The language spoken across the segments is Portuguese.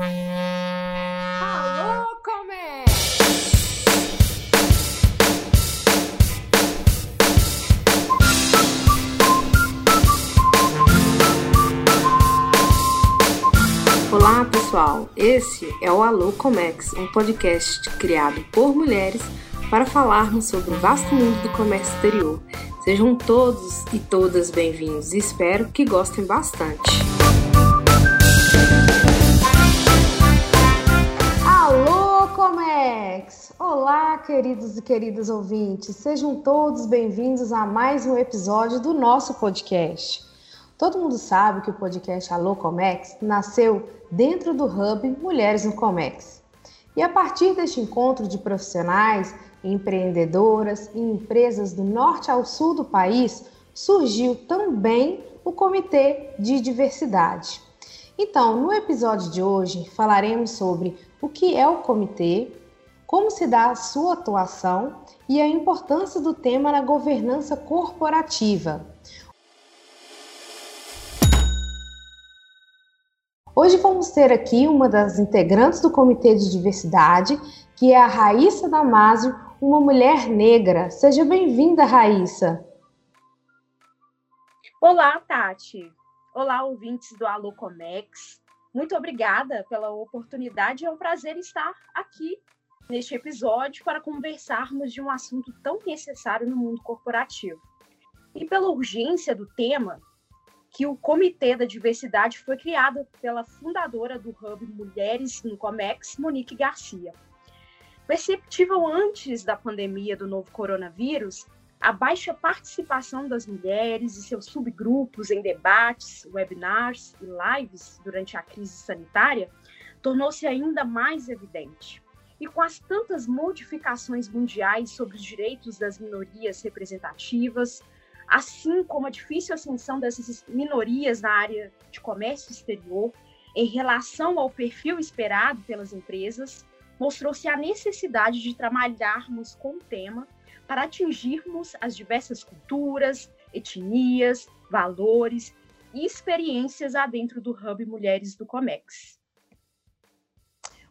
Alô, Comé! Olá, pessoal. Esse é o Alô Comex, um podcast criado por mulheres para falarmos sobre o vasto mundo do comércio exterior. Sejam todos e todas bem-vindos e espero que gostem bastante. Olá, queridos e queridas ouvintes, sejam todos bem-vindos a mais um episódio do nosso podcast. Todo mundo sabe que o podcast Alô Comex nasceu dentro do Hub Mulheres no Comex. E a partir deste encontro de profissionais empreendedoras e empresas do norte ao sul do país, surgiu também o Comitê de Diversidade. Então, no episódio de hoje, falaremos sobre o que é o comitê, como se dá a sua atuação e a importância do tema na governança corporativa. Hoje vamos ter aqui uma das integrantes do Comitê de Diversidade, que é a Raíssa Damásio, uma mulher negra. Seja bem-vinda, Raíssa. Olá, Tati. Olá, ouvintes do Alô Comex. Muito obrigada pela oportunidade. É um prazer estar aqui neste episódio para conversarmos de um assunto tão necessário no mundo corporativo. E pela urgência do tema, que o Comitê da Diversidade foi criado pela fundadora do Hub Mulheres no Comex, Monique Garcia perceptível antes da pandemia do novo coronavírus, a baixa participação das mulheres e seus subgrupos em debates, webinars e lives durante a crise sanitária tornou-se ainda mais evidente. E com as tantas modificações mundiais sobre os direitos das minorias representativas, assim como a difícil ascensão dessas minorias na área de comércio exterior em relação ao perfil esperado pelas empresas, mostrou-se a necessidade de trabalharmos com o tema para atingirmos as diversas culturas, etnias, valores e experiências adentro do Hub Mulheres do Comex.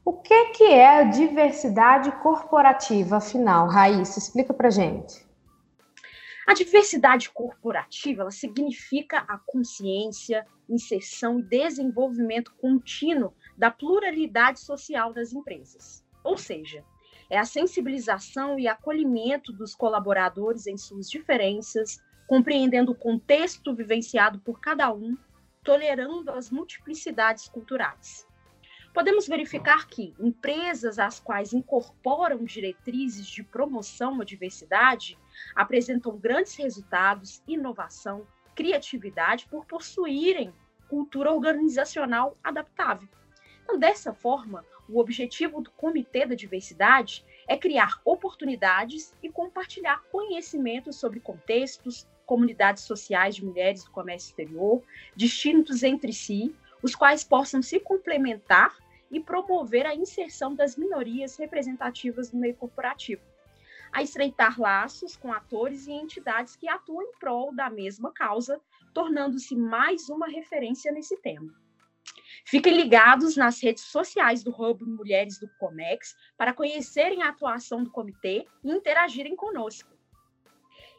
O que, que é a diversidade corporativa, afinal? Raíssa, explica para gente. A diversidade corporativa ela significa a consciência, inserção e desenvolvimento contínuo da pluralidade social das empresas. Ou seja, é a sensibilização e acolhimento dos colaboradores em suas diferenças, compreendendo o contexto vivenciado por cada um, tolerando as multiplicidades culturais. Podemos verificar que empresas às quais incorporam diretrizes de promoção à diversidade apresentam grandes resultados, inovação, criatividade por possuírem cultura organizacional adaptável. Então, dessa forma, o objetivo do Comitê da Diversidade é criar oportunidades e compartilhar conhecimentos sobre contextos, comunidades sociais de mulheres do comércio exterior, distintos entre si, os quais possam se complementar e promover a inserção das minorias representativas no meio corporativo, a estreitar laços com atores e entidades que atuam em prol da mesma causa, tornando-se mais uma referência nesse tema. Fiquem ligados nas redes sociais do Hub Mulheres do Comex para conhecerem a atuação do comitê e interagirem conosco.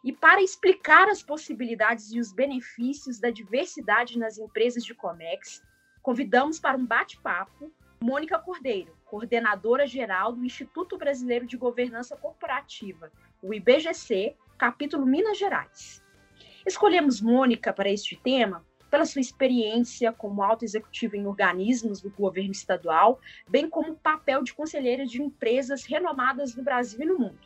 E para explicar as possibilidades e os benefícios da diversidade nas empresas de Comex, convidamos para um bate-papo Mônica Cordeiro, coordenadora geral do Instituto Brasileiro de Governança Corporativa, o IBGC, capítulo Minas Gerais. Escolhemos Mônica para este tema pela sua experiência como alta executiva em organismos do governo estadual, bem como papel de conselheira de empresas renomadas no Brasil e no mundo.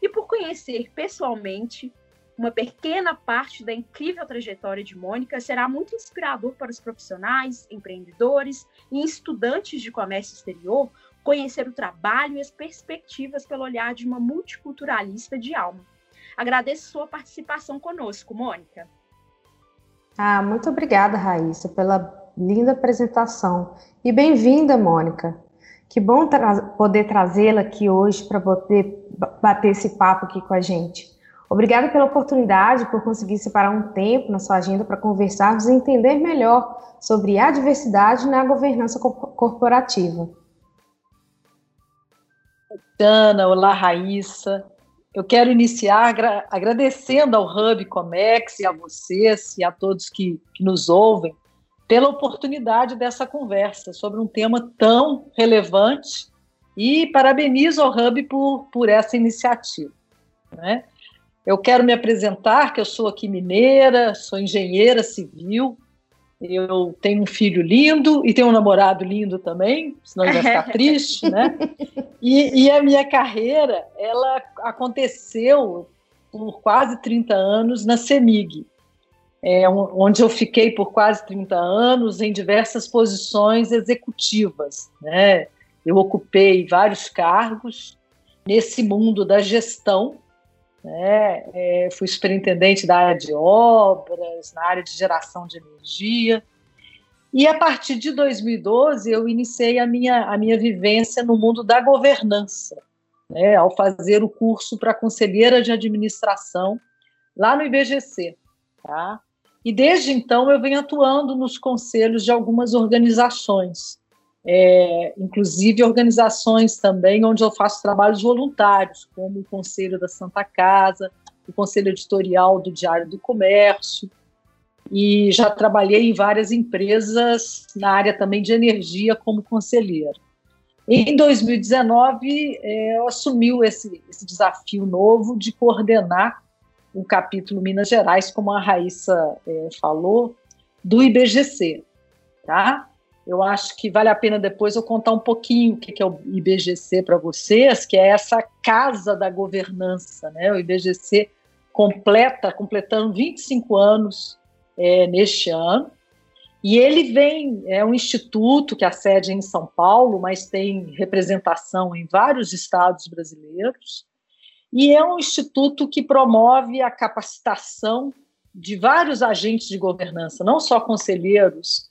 E por conhecer pessoalmente uma pequena parte da incrível trajetória de Mônica, será muito inspirador para os profissionais, empreendedores e estudantes de comércio exterior conhecer o trabalho e as perspectivas pelo olhar de uma multiculturalista de alma. Agradeço sua participação conosco, Mônica. Ah, muito obrigada, Raíssa, pela linda apresentação. E bem-vinda, Mônica. Que bom tra poder trazê-la aqui hoje para poder bater esse papo aqui com a gente. Obrigada pela oportunidade, por conseguir separar um tempo na sua agenda para conversarmos e entender melhor sobre a diversidade na governança corporativa. Ana, olá Raíssa. Eu quero iniciar agra agradecendo ao Hub Comex e a vocês e a todos que, que nos ouvem pela oportunidade dessa conversa sobre um tema tão relevante e parabenizo ao Hub por, por essa iniciativa. Né? Eu quero me apresentar, que eu sou aqui mineira, sou engenheira civil, eu tenho um filho lindo e tenho um namorado lindo também, senão ele vai ficar triste, né? E, e, a minha carreira, ela aconteceu por quase 30 anos na CEMIG, é, onde eu fiquei por quase 30 anos em diversas posições executivas, né? Eu ocupei vários cargos nesse mundo da gestão, né? É, fui superintendente da área de obras, na área de geração de energia. E a partir de 2012 eu iniciei a minha, a minha vivência no mundo da governança, né? ao fazer o curso para conselheira de administração lá no IBGC. Tá? E desde então eu venho atuando nos conselhos de algumas organizações, é, inclusive organizações também onde eu faço trabalhos voluntários, como o Conselho da Santa Casa, o Conselho Editorial do Diário do Comércio, e já trabalhei em várias empresas na área também de energia como conselheira. Em 2019, é, eu assumi esse, esse desafio novo de coordenar o capítulo Minas Gerais, como a Raíssa é, falou, do IBGC, tá? Eu acho que vale a pena depois eu contar um pouquinho o que é o IBGC para vocês, que é essa casa da governança, né? O IBGC completa, completando 25 anos é, neste ano, e ele vem, é um instituto que a sede é em São Paulo, mas tem representação em vários estados brasileiros, e é um instituto que promove a capacitação de vários agentes de governança, não só conselheiros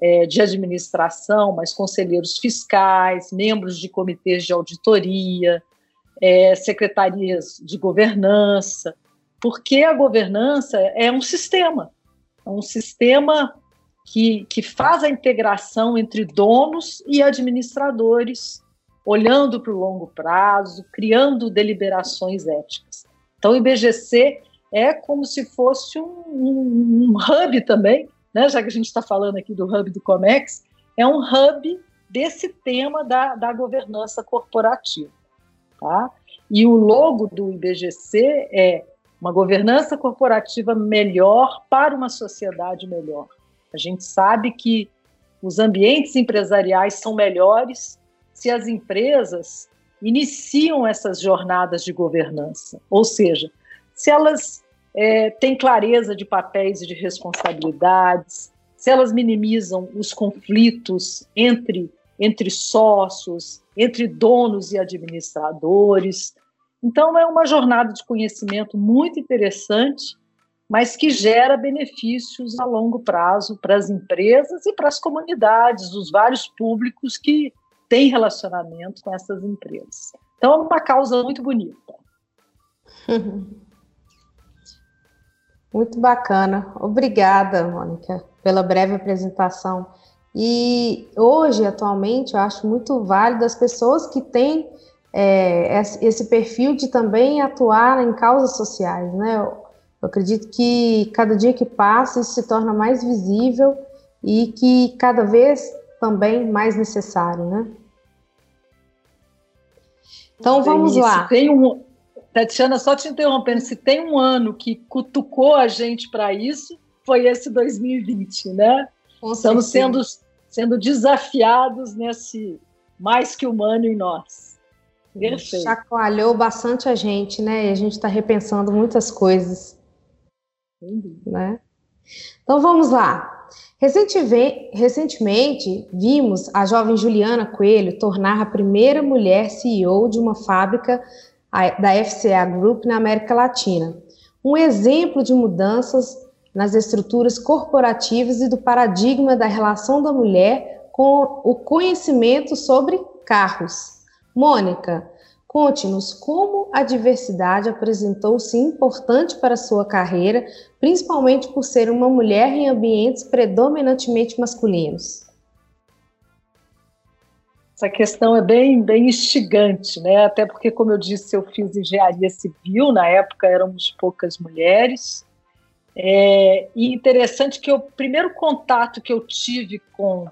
é, de administração, mas conselheiros fiscais, membros de comitês de auditoria, é, secretarias de governança, porque a governança é um sistema, é um sistema que, que faz a integração entre donos e administradores, olhando para o longo prazo, criando deliberações éticas. Então, o IBGC é como se fosse um, um, um hub também né, já que a gente está falando aqui do hub do Comex, é um hub desse tema da, da governança corporativa. Tá? E o logo do IBGC é uma governança corporativa melhor para uma sociedade melhor. A gente sabe que os ambientes empresariais são melhores se as empresas iniciam essas jornadas de governança, ou seja, se elas é, têm clareza de papéis e de responsabilidades, se elas minimizam os conflitos entre, entre sócios, entre donos e administradores. Então, é uma jornada de conhecimento muito interessante, mas que gera benefícios a longo prazo para as empresas e para as comunidades, os vários públicos que têm relacionamento com essas empresas. Então, é uma causa muito bonita. Muito bacana. Obrigada, Mônica, pela breve apresentação. E hoje, atualmente, eu acho muito válido as pessoas que têm é, esse perfil de também atuar em causas sociais, né? Eu, acredito que cada dia que passa isso se torna mais visível e que cada vez também mais necessário, né? Então vamos lá. Tem um, Tatiana, só te interrompendo, se tem um ano que cutucou a gente para isso, foi esse 2020, né? Com Estamos sendo, sendo desafiados nesse mais que humano em nós. Perfeito. Chacoalhou bastante a gente, né? E a gente está repensando muitas coisas. Uhum. Né? Então vamos lá. Recentemente, vimos a jovem Juliana Coelho tornar a primeira mulher CEO de uma fábrica da FCA Group na América Latina. Um exemplo de mudanças nas estruturas corporativas e do paradigma da relação da mulher com o conhecimento sobre carros. Mônica, Conte-nos como a diversidade apresentou-se importante para sua carreira, principalmente por ser uma mulher em ambientes predominantemente masculinos. Essa questão é bem, bem instigante, né? Até porque, como eu disse, eu fiz engenharia civil, na época éramos poucas mulheres. É, e interessante que o primeiro contato que eu tive com.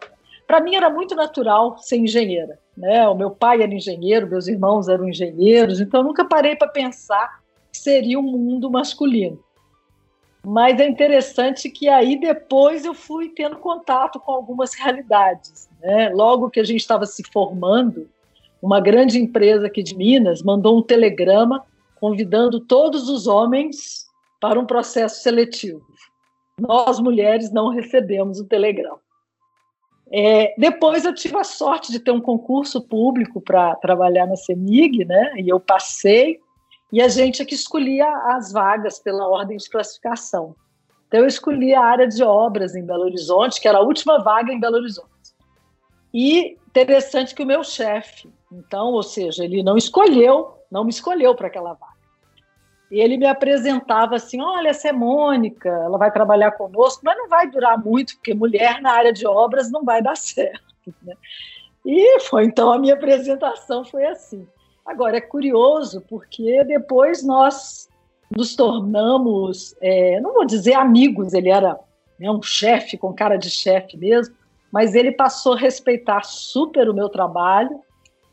Para mim era muito natural ser engenheira. Né? O meu pai era engenheiro, meus irmãos eram engenheiros, então eu nunca parei para pensar que seria um mundo masculino. Mas é interessante que aí depois eu fui tendo contato com algumas realidades. Né? Logo que a gente estava se formando, uma grande empresa aqui de Minas mandou um telegrama convidando todos os homens para um processo seletivo. Nós, mulheres, não recebemos o telegrama. É, depois eu tive a sorte de ter um concurso público para trabalhar na CEMIG, né? E eu passei e a gente é que escolhia as vagas pela ordem de classificação. Então, eu escolhi a área de obras em Belo Horizonte, que era a última vaga em Belo Horizonte. E interessante que o meu chefe, então, ou seja, ele não escolheu, não me escolheu para aquela vaga. E ele me apresentava assim: olha, essa é Mônica, ela vai trabalhar conosco, mas não vai durar muito, porque mulher na área de obras não vai dar certo. Né? E foi então a minha apresentação foi assim. Agora, é curioso porque depois nós nos tornamos, é, não vou dizer amigos, ele era né, um chefe, com cara de chefe mesmo, mas ele passou a respeitar super o meu trabalho,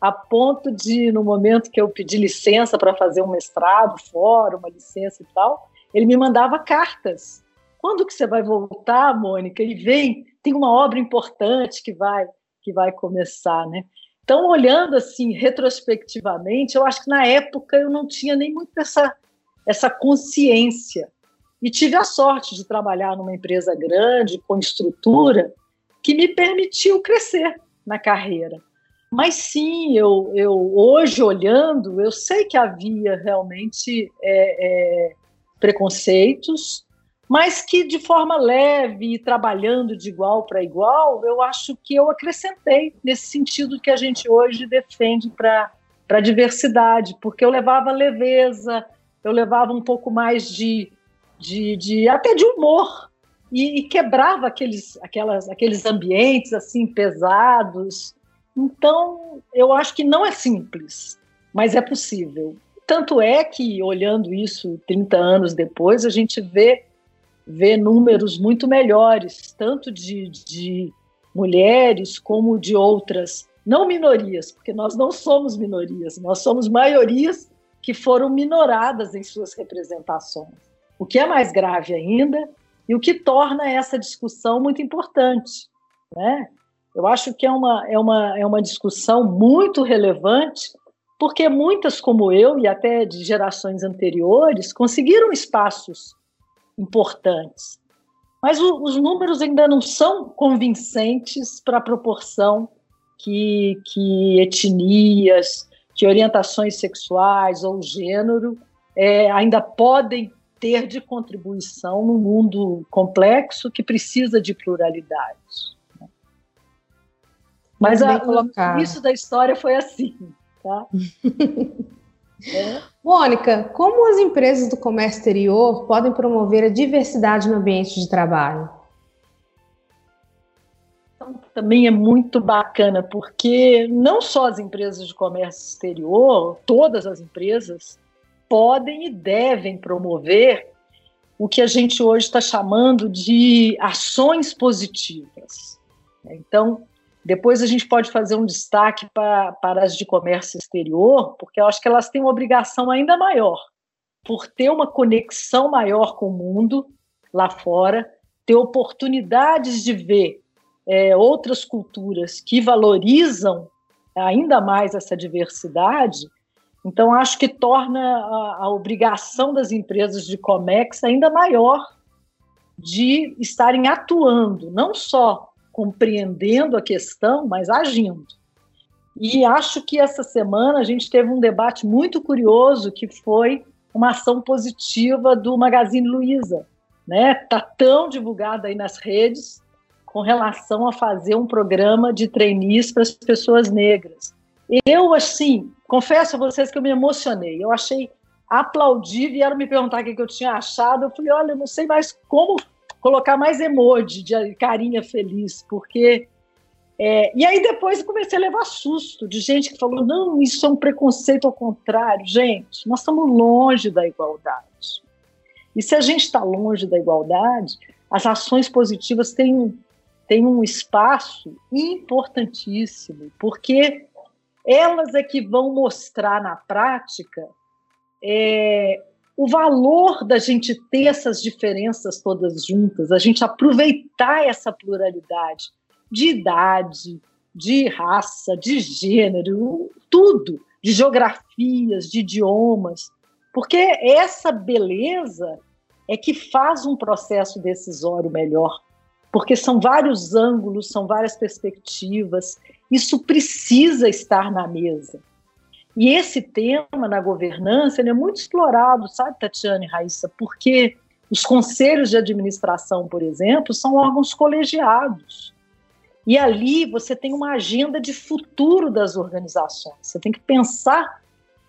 a ponto de, no momento que eu pedi licença para fazer um mestrado fora, uma licença e tal, ele me mandava cartas. Quando que você vai voltar, Mônica? E vem, tem uma obra importante que vai que vai começar, né? Então, olhando assim retrospectivamente, eu acho que na época eu não tinha nem muito essa, essa consciência. E tive a sorte de trabalhar numa empresa grande, com estrutura, que me permitiu crescer na carreira. Mas sim, eu, eu hoje olhando, eu sei que havia realmente é, é, preconceitos, mas que de forma leve e trabalhando de igual para igual, eu acho que eu acrescentei nesse sentido que a gente hoje defende para a diversidade, porque eu levava leveza, eu levava um pouco mais de, de, de até de humor e, e, quebrava aqueles, aquelas, aqueles ambientes assim pesados. Então, eu acho que não é simples, mas é possível. Tanto é que, olhando isso 30 anos depois, a gente vê vê números muito melhores, tanto de, de mulheres como de outras, não minorias, porque nós não somos minorias, nós somos maiorias que foram minoradas em suas representações. O que é mais grave ainda e o que torna essa discussão muito importante. Né? Eu acho que é uma, é, uma, é uma discussão muito relevante, porque muitas, como eu e até de gerações anteriores, conseguiram espaços importantes. Mas o, os números ainda não são convincentes para a proporção que, que etnias, que orientações sexuais ou gênero é, ainda podem ter de contribuição num mundo complexo que precisa de pluralidade. Né? Mas a, o início da história foi assim. Tá? É. Mônica, como as empresas do comércio exterior podem promover a diversidade no ambiente de trabalho? Então, também é muito bacana, porque não só as empresas de comércio exterior, todas as empresas podem e devem promover o que a gente hoje está chamando de ações positivas. Então, depois a gente pode fazer um destaque para, para as de comércio exterior, porque eu acho que elas têm uma obrigação ainda maior, por ter uma conexão maior com o mundo lá fora, ter oportunidades de ver é, outras culturas que valorizam ainda mais essa diversidade. Então, acho que torna a, a obrigação das empresas de Comex ainda maior de estarem atuando, não só compreendendo a questão, mas agindo. E acho que essa semana a gente teve um debate muito curioso que foi uma ação positiva do Magazine Luiza, né? Tá tão divulgada aí nas redes com relação a fazer um programa de trainees para as pessoas negras. Eu, assim, confesso a vocês que eu me emocionei. Eu achei aplaudível, vieram me perguntar o que eu tinha achado. Eu falei, olha, eu não sei mais como colocar mais emoji de carinha feliz, porque. É, e aí depois comecei a levar susto de gente que falou: não, isso é um preconceito ao contrário. Gente, nós estamos longe da igualdade. E se a gente está longe da igualdade, as ações positivas têm, têm um espaço importantíssimo, porque elas é que vão mostrar na prática é, o valor da gente ter essas diferenças todas juntas, a gente aproveitar essa pluralidade de idade, de raça, de gênero, tudo, de geografias, de idiomas, porque essa beleza é que faz um processo decisório melhor, porque são vários ângulos, são várias perspectivas, isso precisa estar na mesa. E esse tema na governança é muito explorado, sabe, Tatiane e Raíssa, porque os conselhos de administração, por exemplo, são órgãos colegiados. E ali você tem uma agenda de futuro das organizações. Você tem que pensar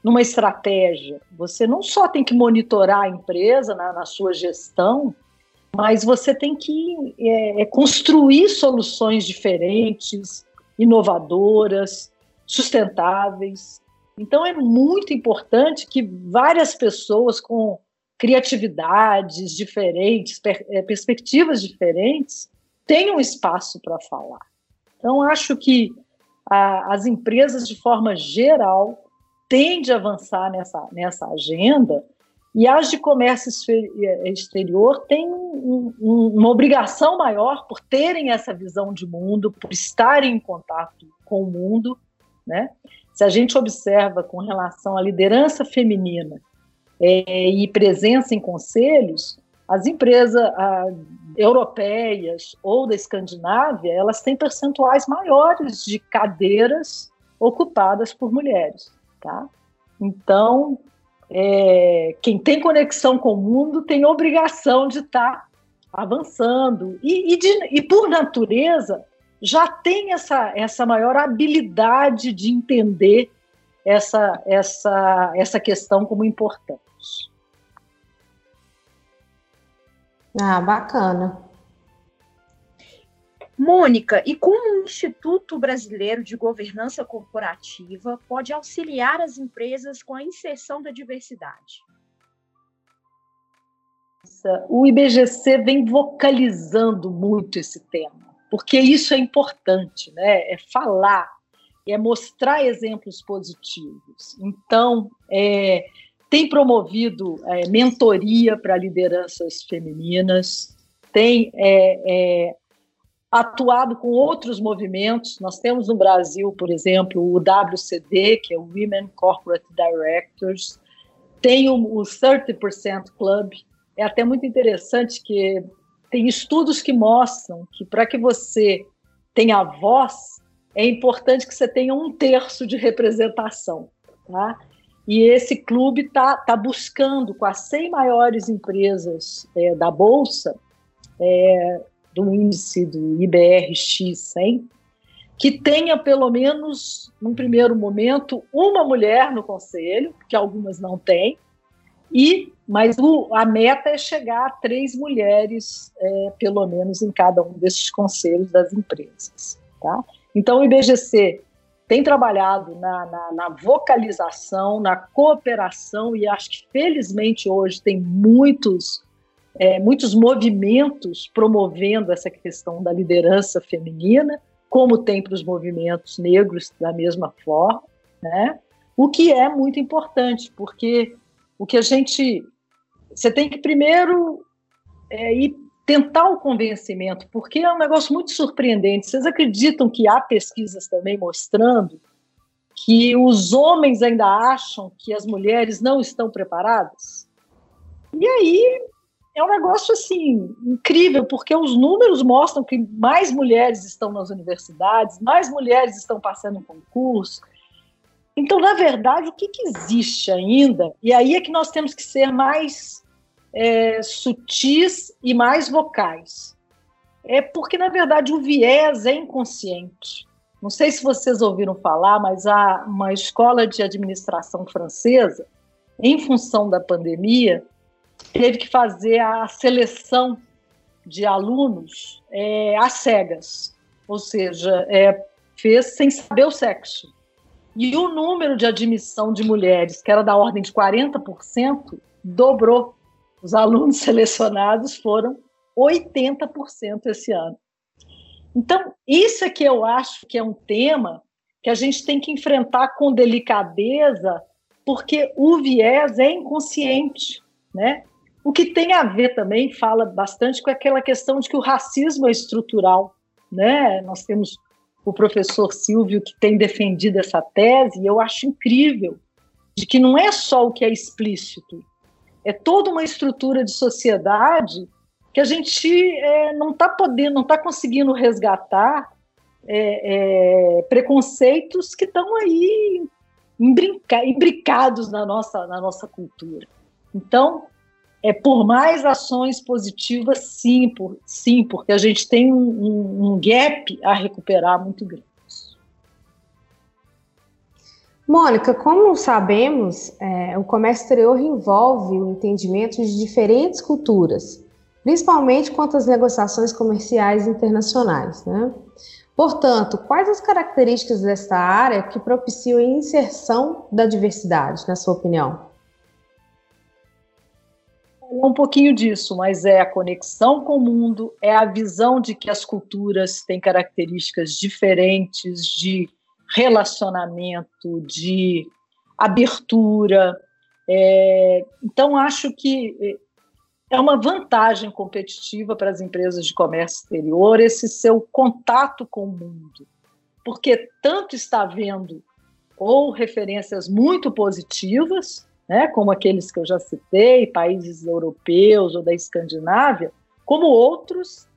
numa estratégia. Você não só tem que monitorar a empresa na, na sua gestão, mas você tem que é, é construir soluções diferentes, inovadoras, sustentáveis. Então, é muito importante que várias pessoas com criatividades diferentes, per é, perspectivas diferentes, tenham espaço para falar. Então, acho que a, as empresas, de forma geral, tendem a avançar nessa, nessa agenda e as de comércio é, exterior têm um, um, uma obrigação maior por terem essa visão de mundo, por estarem em contato com o mundo, né? Se a gente observa com relação à liderança feminina é, e presença em conselhos, as empresas a, europeias ou da Escandinávia, elas têm percentuais maiores de cadeiras ocupadas por mulheres, tá? Então, é, quem tem conexão com o mundo tem obrigação de estar tá avançando e, e, de, e por natureza já tem essa, essa maior habilidade de entender essa, essa, essa questão como importante. Ah, bacana. Mônica, e como o Instituto Brasileiro de Governança Corporativa pode auxiliar as empresas com a inserção da diversidade? O IBGC vem vocalizando muito esse tema porque isso é importante, né? É falar, é mostrar exemplos positivos. Então, é, tem promovido é, mentoria para lideranças femininas, tem é, é, atuado com outros movimentos. Nós temos no Brasil, por exemplo, o WCD, que é o Women Corporate Directors, tem o, o 30% Club. É até muito interessante que tem estudos que mostram que para que você tenha voz, é importante que você tenha um terço de representação. Tá? E esse clube está tá buscando, com as 100 maiores empresas é, da Bolsa, é, do índice do IBRX 100, que tenha pelo menos, num primeiro momento, uma mulher no conselho, que algumas não têm, e mas o, a meta é chegar a três mulheres, é, pelo menos, em cada um desses conselhos das empresas. Tá? Então, o IBGC tem trabalhado na, na, na, vocalização, na cooperação, e acho que, felizmente, hoje tem muitos, é, muitos movimentos promovendo essa questão da liderança feminina, como tem para os movimentos negros da mesma forma, né? o que é muito importante, porque o que a gente. Você tem que primeiro é, ir tentar o convencimento, porque é um negócio muito surpreendente. Vocês acreditam que há pesquisas também mostrando que os homens ainda acham que as mulheres não estão preparadas? E aí é um negócio assim incrível, porque os números mostram que mais mulheres estão nas universidades, mais mulheres estão passando em concurso, então, na verdade, o que, que existe ainda? E aí é que nós temos que ser mais é, sutis e mais vocais. É porque, na verdade, o viés é inconsciente. Não sei se vocês ouviram falar, mas há uma escola de administração francesa, em função da pandemia, teve que fazer a seleção de alunos é, às cegas, ou seja, é, fez sem saber o sexo. E o número de admissão de mulheres, que era da ordem de 40%, dobrou. Os alunos selecionados foram 80% esse ano. Então, isso é que eu acho que é um tema que a gente tem que enfrentar com delicadeza, porque o viés é inconsciente, né? O que tem a ver também, fala bastante com aquela questão de que o racismo é estrutural, né? Nós temos o professor Silvio que tem defendido essa tese, e eu acho incrível, de que não é só o que é explícito, é toda uma estrutura de sociedade que a gente é, não está podendo, não está conseguindo resgatar é, é, preconceitos que estão aí imbricados na nossa, na nossa cultura. Então, é por mais ações positivas, sim, por, sim porque a gente tem um, um gap a recuperar muito grande. Mônica, como sabemos, é, o comércio exterior envolve o entendimento de diferentes culturas, principalmente quanto às negociações comerciais internacionais. Né? Portanto, quais as características desta área que propiciam a inserção da diversidade, na sua opinião? É um pouquinho disso, mas é a conexão com o mundo, é a visão de que as culturas têm características diferentes de relacionamento, de abertura. É, então, acho que é uma vantagem competitiva para as empresas de comércio exterior esse seu contato com o mundo, porque tanto está vendo ou referências muito positivas, né, como aqueles que eu já citei, países europeus ou da Escandinávia, como outros,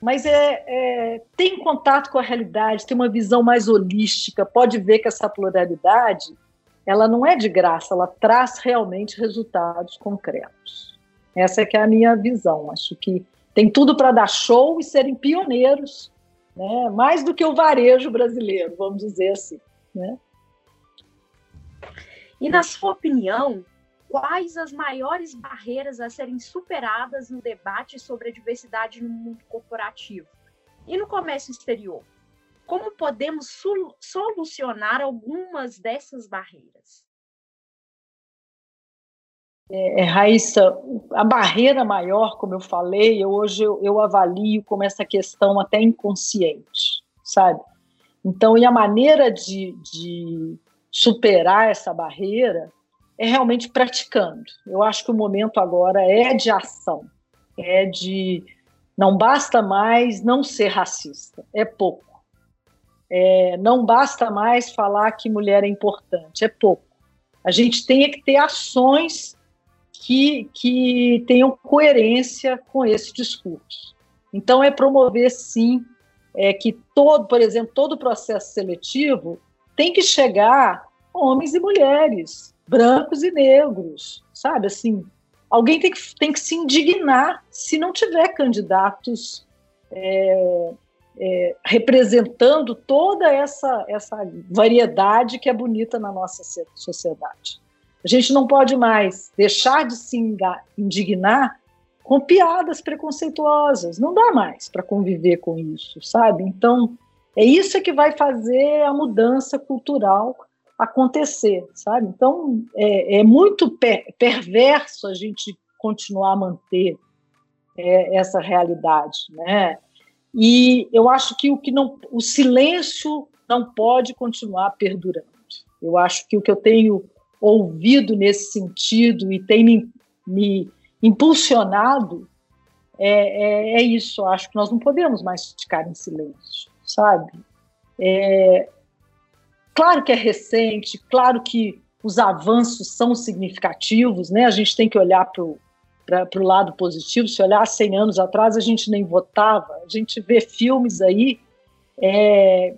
mas é, é, tem contato com a realidade, tem uma visão mais holística, pode ver que essa pluralidade ela não é de graça, ela traz realmente resultados concretos. Essa é que é a minha visão. Acho que tem tudo para dar show e serem pioneiros, né? mais do que o varejo brasileiro, vamos dizer assim. Né? E na sua opinião, quais as maiores barreiras a serem superadas no debate sobre a diversidade no mundo corporativo e no comércio exterior? Como podemos solucionar algumas dessas barreiras? É, é, Raíssa, a barreira maior, como eu falei, eu, hoje eu, eu, avalio como essa questão até inconsciente, sabe? Então, e a maneira de, de superar essa barreira é realmente praticando. Eu acho que o momento agora é de ação, é de não basta mais não ser racista, é pouco. É, não basta mais falar que mulher é importante, é pouco. A gente tem que ter ações que, que tenham coerência com esse discurso. Então, é promover, sim, é, que todo, por exemplo, todo processo seletivo tem que chegar homens e mulheres, brancos e negros, sabe? Assim, alguém tem que, tem que se indignar se não tiver candidatos é, é, representando toda essa, essa variedade que é bonita na nossa sociedade. A gente não pode mais deixar de se indignar com piadas preconceituosas. Não dá mais para conviver com isso, sabe? Então, é isso que vai fazer a mudança cultural acontecer, sabe? Então, é, é muito per perverso a gente continuar a manter é, essa realidade, né? E eu acho que o que não, o silêncio não pode continuar perdurando. Eu acho que o que eu tenho ouvido nesse sentido e tem me, me impulsionado, é, é, é, isso. Acho que nós não podemos mais ficar em silêncio, sabe? É, claro que é recente, claro que os avanços são significativos, né? A gente tem que olhar para o lado positivo. Se olhar 100 anos atrás, a gente nem votava. A gente vê filmes aí é,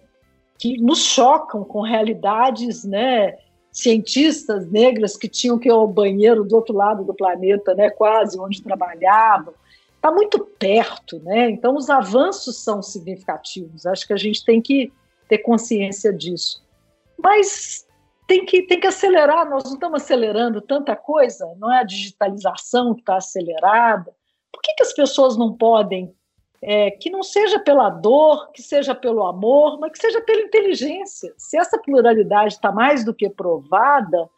que nos chocam com realidades, né? cientistas negras que tinham que ir ao banheiro do outro lado do planeta, né, quase onde trabalhavam. Está muito perto, né? Então os avanços são significativos. Acho que a gente tem que ter consciência disso. Mas tem que, tem que acelerar, nós não estamos acelerando tanta coisa, não é a digitalização que está acelerada. Por que, que as pessoas não podem, é, que não seja pela dor, que seja pelo amor, mas que seja pela inteligência? Se essa pluralidade está mais do que provada,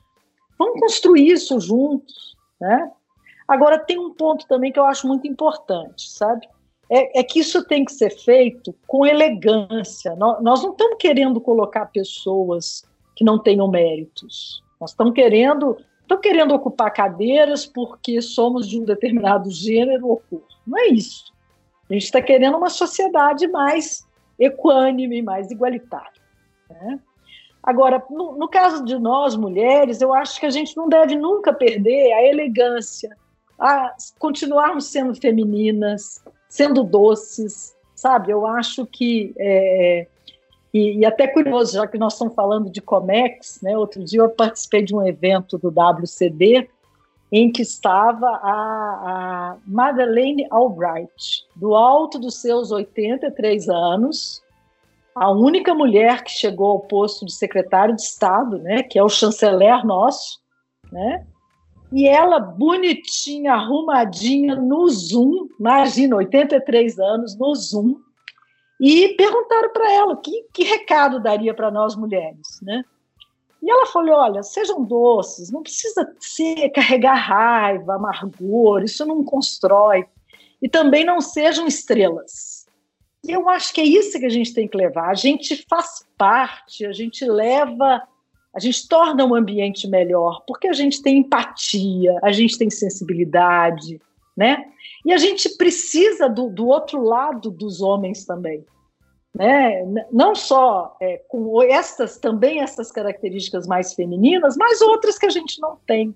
vamos construir isso juntos, né? Agora, tem um ponto também que eu acho muito importante, sabe? É, é que isso tem que ser feito com elegância. Nós, nós não estamos querendo colocar pessoas que não tenham méritos. Nós estamos querendo, estamos querendo ocupar cadeiras porque somos de um determinado gênero ou cor. Não é isso. A gente está querendo uma sociedade mais equânime, mais igualitária. Né? Agora, no, no, caso de nós mulheres, eu acho que a gente não deve nunca perder a elegância, a continuarmos sendo femininas, sendo doces, sabe? Eu acho que é, e, e, até curioso, já que nós estamos falando de Comex, né? Outro dia eu participei de um evento do WCD em que estava a, a Madeleine Albright, do alto dos seus 83 anos, a única mulher que chegou ao posto de secretário de Estado, né? Que é o chanceler nosso, né? E ela, bonitinha, arrumadinha, no Zoom, imagina, 83 anos, no Zoom, e perguntaram para ela que, que recado daria para nós mulheres, né? E ela falou: olha, sejam doces, não precisa ser carregar raiva, amargor, isso não constrói. E também não sejam estrelas. E eu acho que é isso que a gente tem que levar. A gente faz parte, a gente leva, a gente torna o ambiente melhor, porque a gente tem empatia, a gente tem sensibilidade, né? E a gente precisa do, do outro lado dos homens também né? não só é, com estas também essas características mais femininas, mas outras que a gente não tem.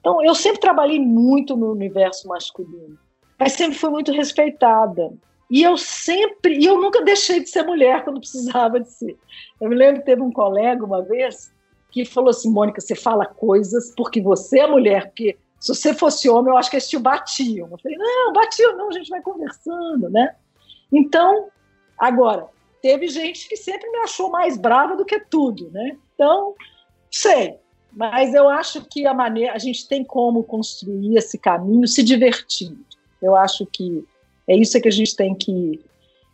Então, eu sempre trabalhei muito no universo masculino, mas sempre fui muito respeitada. E eu sempre, e eu nunca deixei de ser mulher quando precisava de ser. Eu me lembro que teve um colega uma vez que falou assim: Mônica, você fala coisas porque você é mulher, porque se você fosse homem, eu acho que eles te batiam. Eu falei: não, batiam, não, a gente vai conversando, né? Então, Agora, teve gente que sempre me achou mais brava do que tudo, né? Então, sei. Mas eu acho que a maneira, a gente tem como construir esse caminho se divertindo. Eu acho que é isso que a gente tem que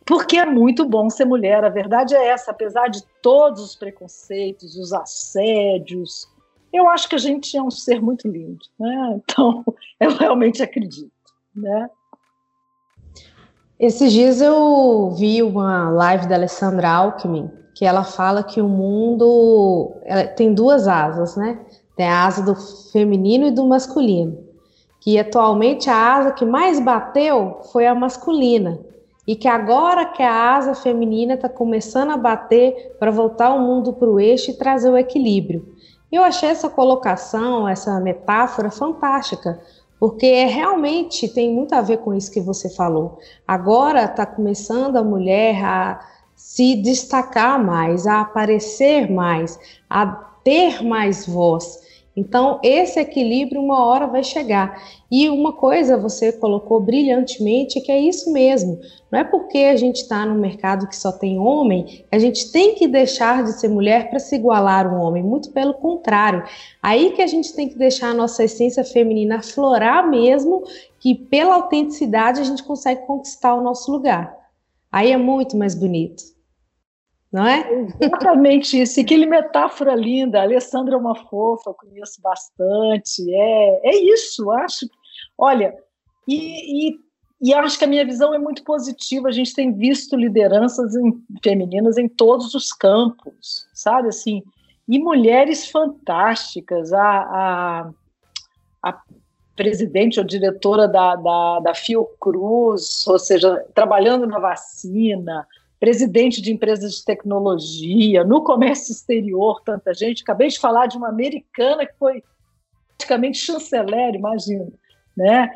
porque é muito bom ser mulher. A verdade é essa, apesar de todos os preconceitos, os assédios, eu acho que a gente é um ser muito lindo, né? Então, eu realmente acredito, né? Esses dias eu vi uma live da Alessandra Alckmin, que ela fala que o mundo tem duas asas, né? Tem a asa do feminino e do masculino. Que atualmente a asa que mais bateu foi a masculina. E que agora que a asa feminina está começando a bater para voltar o mundo para o eixo e trazer o equilíbrio. Eu achei essa colocação, essa metáfora fantástica, porque é, realmente tem muito a ver com isso que você falou. Agora está começando a mulher a se destacar mais, a aparecer mais, a ter mais voz. Então, esse equilíbrio uma hora vai chegar. E uma coisa você colocou brilhantemente que é isso mesmo. Não é porque a gente está no mercado que só tem homem, a gente tem que deixar de ser mulher para se igualar um homem. Muito pelo contrário. Aí que a gente tem que deixar a nossa essência feminina aflorar mesmo, que pela autenticidade a gente consegue conquistar o nosso lugar. Aí é muito mais bonito não é? Exatamente isso. E que metáfora linda. A Alessandra é uma fofa, eu conheço bastante. É, é isso, acho. Olha, e, e, e acho que a minha visão é muito positiva. A gente tem visto lideranças em, femininas em todos os campos, sabe? Assim, e mulheres fantásticas. A, a, a presidente ou diretora da, da, da Fiocruz, ou seja, trabalhando na vacina presidente de empresas de tecnologia, no comércio exterior, tanta gente. Acabei de falar de uma americana que foi praticamente chanceler, imagina, né?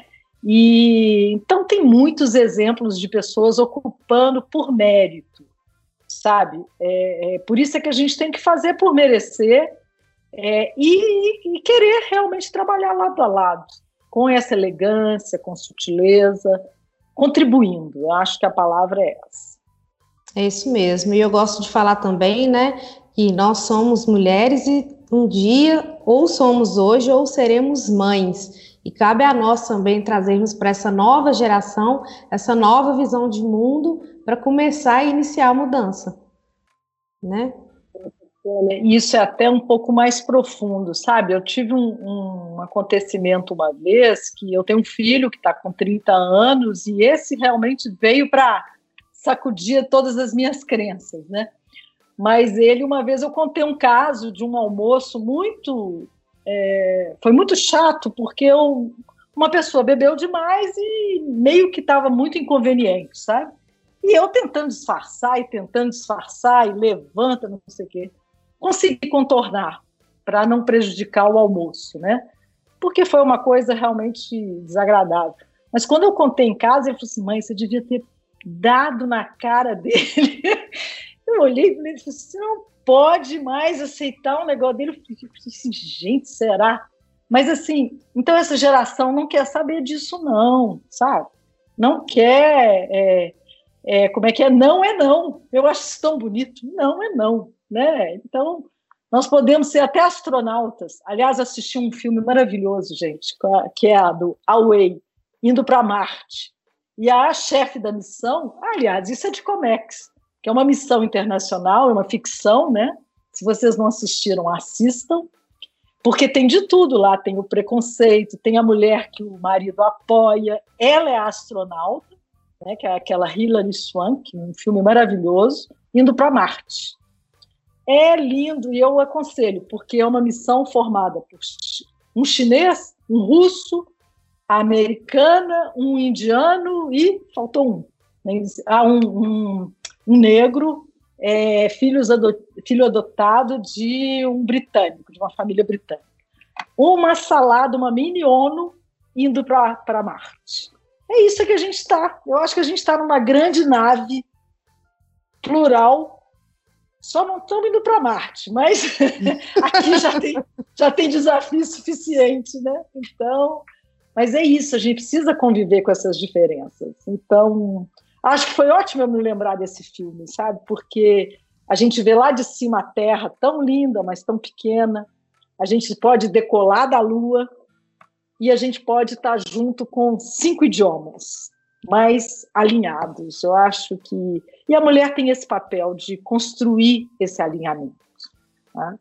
E então tem muitos exemplos de pessoas ocupando por mérito, sabe? É, é, por isso é que a gente tem que fazer por merecer é, e, e, querer realmente trabalhar lado a lado, com essa elegância, com sutileza, contribuindo. Eu acho que a palavra é essa. É isso mesmo. E eu gosto de falar também, né, que nós somos mulheres e um dia ou somos hoje ou seremos mães. E cabe a nós também trazermos para essa nova geração essa nova visão de mundo para começar a iniciar a mudança, né? Isso é até um pouco mais profundo, sabe? Eu tive um, um acontecimento uma vez que eu tenho um filho que está com 30 anos e esse realmente veio para sacudir todas as minhas crenças, né? Mas ele, uma vez, eu contei um caso de um almoço muito. É, foi muito chato, porque eu, uma pessoa bebeu demais e meio que estava muito inconveniente, sabe? E eu tentando disfarçar e tentando disfarçar, e levanta, não sei o quê. Consegui contornar para não prejudicar o almoço, né? Porque foi uma coisa realmente desagradável. Mas quando eu contei em casa, ele falou assim: mãe, você devia ter dado na cara dele. Eu olhei e falei, você não pode mais aceitar um negócio dele. Eu falei assim, gente, será? Mas assim, então essa geração não quer saber disso, não, sabe? Não quer. É, é, como é que é? Não é não. Eu acho isso tão bonito. Não é não, né? Então, nós podemos ser até astronautas. Aliás, assisti um filme maravilhoso, gente, que é a do Away, indo para Marte. E a chefe da missão, aliás, isso é de Comex, que é uma missão internacional, é uma ficção, né? Se vocês não assistiram, assistam, porque tem de tudo lá, tem o preconceito, tem a mulher que o marido apoia, ela é astronauta, né, que é aquela Hilary Swank, um filme maravilhoso, indo para Marte. É lindo e eu aconselho, porque é uma missão formada por um chinês, um russo, americana, um indiano e faltou um. Né? Ah, um, um, um negro, é, filhos filho adotado de um britânico, de uma família britânica. Uma salada, uma mini ONU indo para Marte. É isso que a gente está. Eu acho que a gente está numa grande nave plural. Só não estamos indo para Marte, mas aqui já tem, já tem desafio suficiente, né? Então, mas é isso, a gente precisa conviver com essas diferenças. Então, Acho que foi ótimo eu me lembrar desse filme, sabe? Porque a gente vê lá de cima a Terra tão linda, mas tão pequena. A gente pode decolar da Lua e a gente pode estar junto com cinco idiomas mais alinhados. Eu acho que e a mulher tem esse papel de construir esse alinhamento. Tá?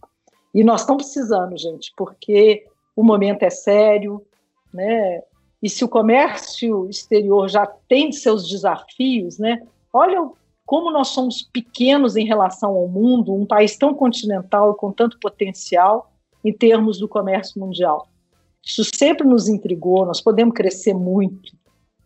E nós estamos precisando, gente, porque o momento é sério, né? e se o comércio exterior já tem seus desafios, né? Olha como nós somos pequenos em relação ao mundo, um país tão continental com tanto potencial em termos do comércio mundial. Isso sempre nos intrigou, nós podemos crescer muito,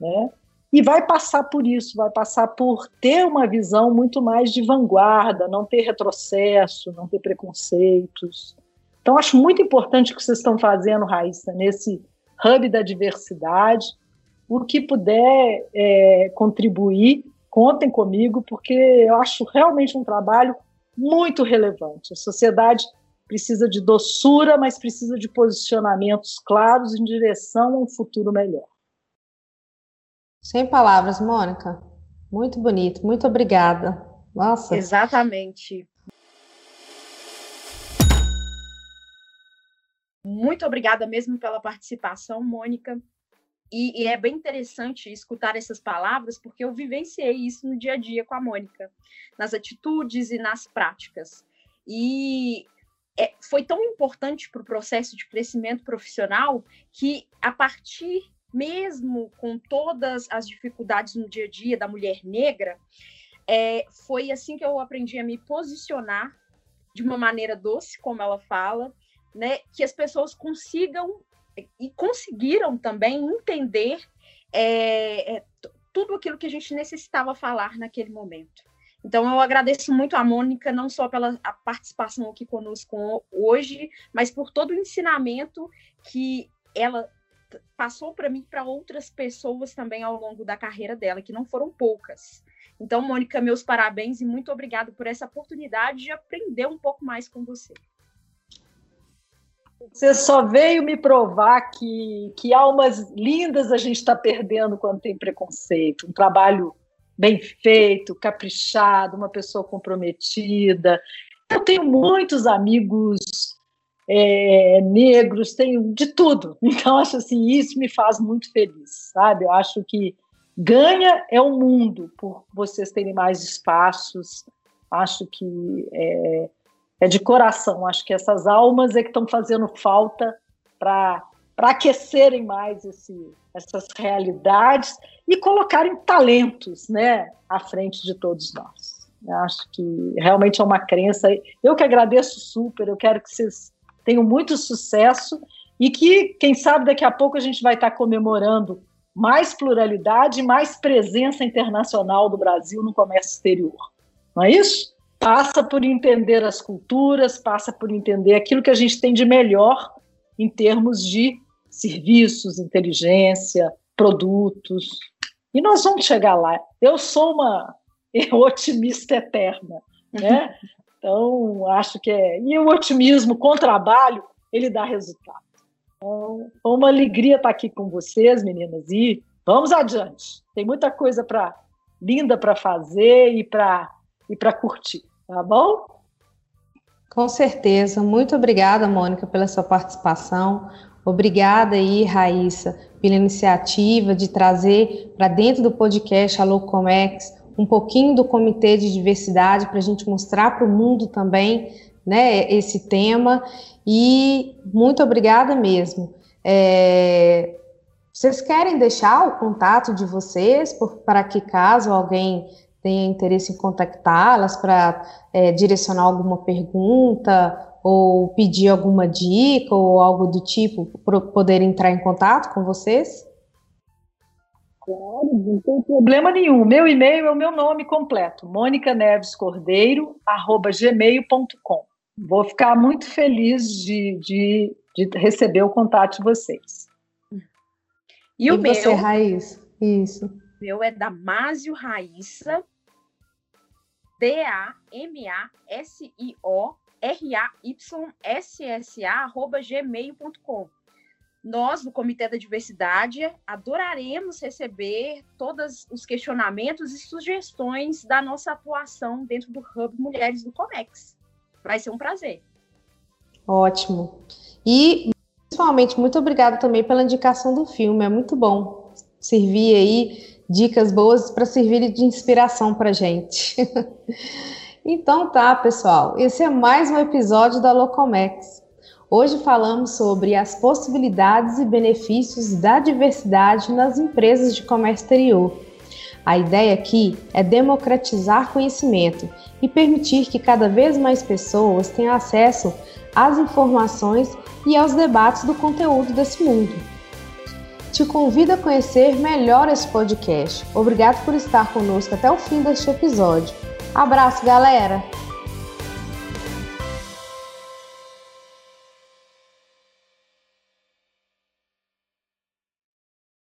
né? E vai passar por isso, vai passar por ter uma visão muito mais de vanguarda, não ter retrocesso, não ter preconceitos. Então, acho muito importante o que vocês estão fazendo, Raíssa, nesse hub da diversidade. O que puder é, contribuir, contem comigo, porque eu acho realmente um trabalho muito relevante. A sociedade precisa de doçura, mas precisa de posicionamentos claros em direção a um futuro melhor. Sem palavras, Mônica. Muito bonito, muito obrigada. Nossa. Exatamente. Muito obrigada mesmo pela participação, Mônica. E, e, é bem interessante escutar essas palavras, porque eu vivenciei isso no dia a dia com a Mônica, nas atitudes e nas práticas. E é, foi tão importante para o processo de crescimento profissional que, a partir mesmo com todas as dificuldades no dia a dia da mulher negra, é, foi assim que eu aprendi a me posicionar de uma maneira doce, como ela fala, né, que as pessoas consigam e conseguiram também entender é, é, tudo aquilo que a gente necessitava falar naquele momento. Então, eu agradeço muito a Mônica, não só pela participação aqui conosco hoje, mas por todo o ensinamento que ela passou para mim para outras pessoas também ao longo da carreira dela, que não foram poucas. Então, Mônica, meus parabéns e muito obrigado por essa oportunidade de aprender um pouco mais com você. Você só veio me provar que, que almas lindas a gente está perdendo quando tem preconceito. Um trabalho bem feito, caprichado, uma pessoa comprometida. Eu tenho muitos amigos é, negros, tenho de tudo. Então, acho assim, isso me faz muito feliz, sabe? Eu acho que ganha é o mundo por vocês terem mais espaços. Acho que é, é de coração. Acho que essas almas é que estão fazendo falta para aquecerem mais esse, essas realidades e colocarem talentos né, à frente de todos nós. Acho que realmente é uma crença. Eu que agradeço super, eu quero que vocês tenham muito sucesso e que, quem sabe, daqui a pouco a gente vai estar comemorando mais pluralidade mais presença internacional do Brasil no comércio exterior. Não é isso? Passa por entender as culturas, passa por entender aquilo que a gente tem de melhor em termos de serviços, inteligência, produtos. E nós vamos chegar lá. Eu sou uma otimista eterna, né? Então, acho que é. E o otimismo com trabalho, ele dá resultado. Então, foi uma alegria estar aqui com vocês, meninas, e vamos adiante. Tem muita coisa para linda para fazer e para e para curtir, tá bom? Com certeza. Muito obrigada, Mônica, pela sua participação. Obrigada aí, Raíssa, pela iniciativa de trazer para dentro do podcast a Locomex um pouquinho do Comitê de Diversidade para a gente mostrar para o mundo também né, esse tema. E muito obrigada mesmo. É, vocês querem deixar o contato de vocês para que caso alguém tenha interesse em contactá-las para é, direcionar alguma pergunta ou pedir alguma dica ou algo do tipo para poder entrar em contato com vocês? Claro, não tem problema nenhum. Meu e-mail é o meu nome completo, monicanevescordeiro.gmail.com. Vou ficar muito feliz de, de, de, receber o contato de vocês. E, e o meu, você, Raiz? Isso. meu é Damásio Raíssa, D-A-M-A-S-I-O R-A-Y-S-S-A, arroba gmail.com. Nós, do Comitê da Diversidade, adoraremos receber todos os questionamentos e sugestões da nossa atuação dentro do Hub Mulheres do Comex. Vai ser um prazer. Ótimo. E, principalmente, muito obrigada também pela indicação do filme. É muito bom servir aí dicas boas para servir de inspiração para gente. então tá, pessoal. Esse é mais um episódio da Locomex. Hoje falamos sobre as possibilidades e benefícios da diversidade nas empresas de comércio exterior. A ideia aqui é democratizar conhecimento e permitir que cada vez mais pessoas tenham acesso às informações e aos debates do conteúdo desse mundo. Te convido a conhecer melhor esse podcast. Obrigado por estar conosco até o fim deste episódio. Abraço, galera!